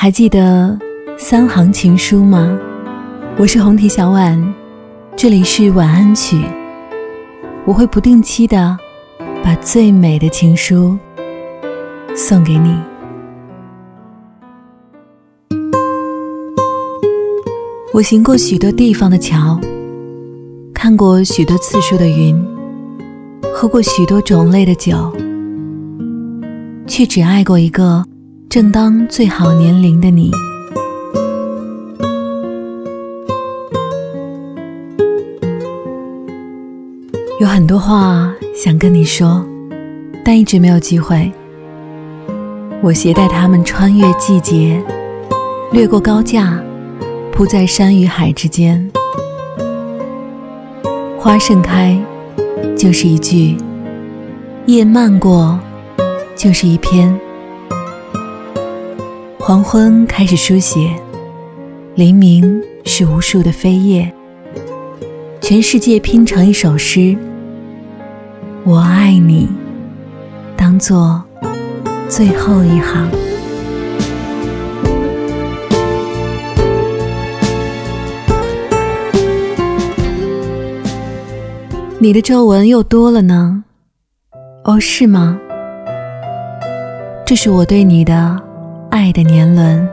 还记得三行情书吗？我是红提小婉，这里是晚安曲。我会不定期的把最美的情书送给你。我行过许多地方的桥，看过许多次数的云，喝过许多种类的酒，却只爱过一个正当最好年龄的你。有很多话想跟你说，但一直没有机会。我携带它们穿越季节，掠过高架。铺在山与海之间，花盛开就是一句，叶漫过就是一篇。黄昏开始书写，黎明是无数的飞叶，全世界拼成一首诗。我爱你，当做最后一行。你的皱纹又多了呢，哦，是吗？这是我对你的爱的年轮。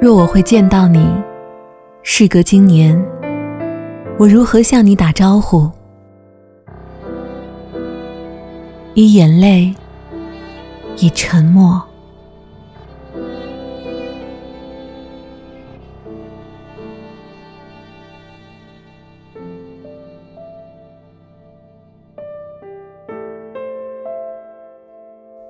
若我会见到你，事隔今年，我如何向你打招呼？以眼泪，以沉默。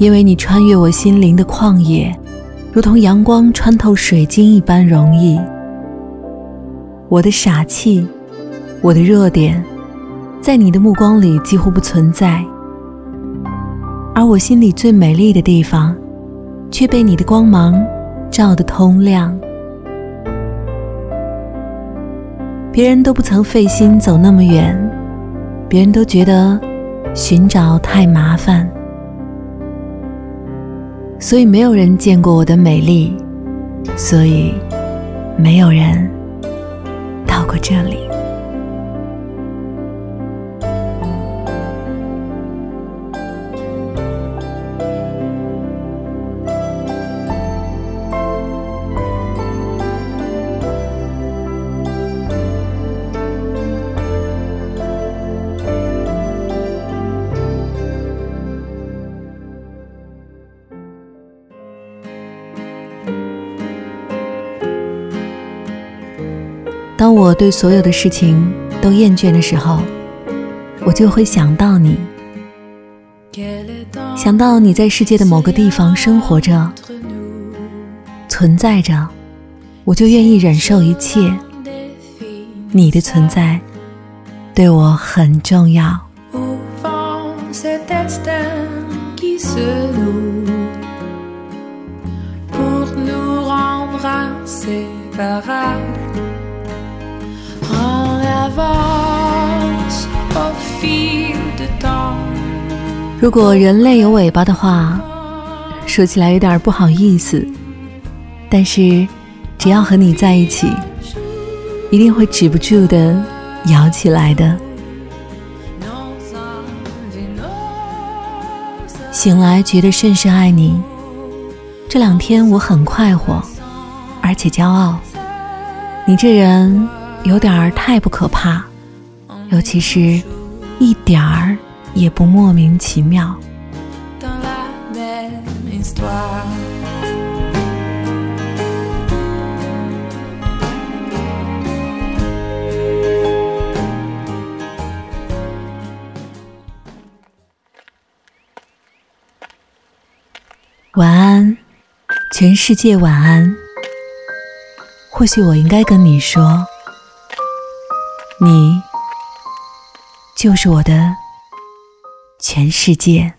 因为你穿越我心灵的旷野，如同阳光穿透水晶一般容易。我的傻气，我的弱点，在你的目光里几乎不存在，而我心里最美丽的地方，却被你的光芒照得通亮。别人都不曾费心走那么远，别人都觉得寻找太麻烦。所以没有人见过我的美丽，所以没有人到过这里。当我对所有的事情都厌倦的时候，我就会想到你，想到你在世界的某个地方生活着、存在着，我就愿意忍受一切。你的存在对我很重要。如果人类有尾巴的话，说起来有点不好意思，但是只要和你在一起，一定会止不住的摇起来的。醒来觉得甚是爱你，这两天我很快活，而且骄傲。你这人有点儿太不可怕。尤其是，一点儿也不莫名其妙。晚安，全世界晚安。或许我应该跟你说，你就是我的全世界。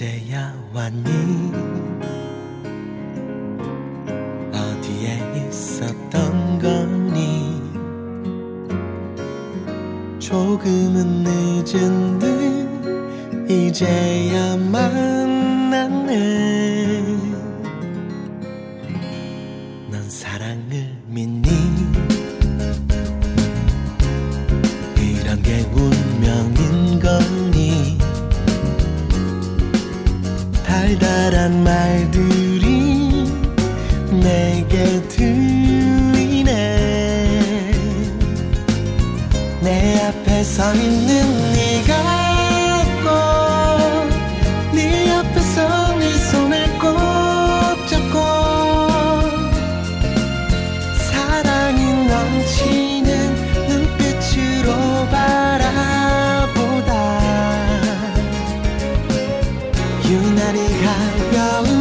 这样晚你 조금은 늦은 듯 이제야 만났네 넌 사랑을 믿니 이런 게 운명인 거니? 달달한 말들이 내게 들 항상 있는 네가 꼭 네 옆에서 네 손을 꼭 잡고. 사랑이 넘치는 눈빛으로 바라보다. 유난히 가벼운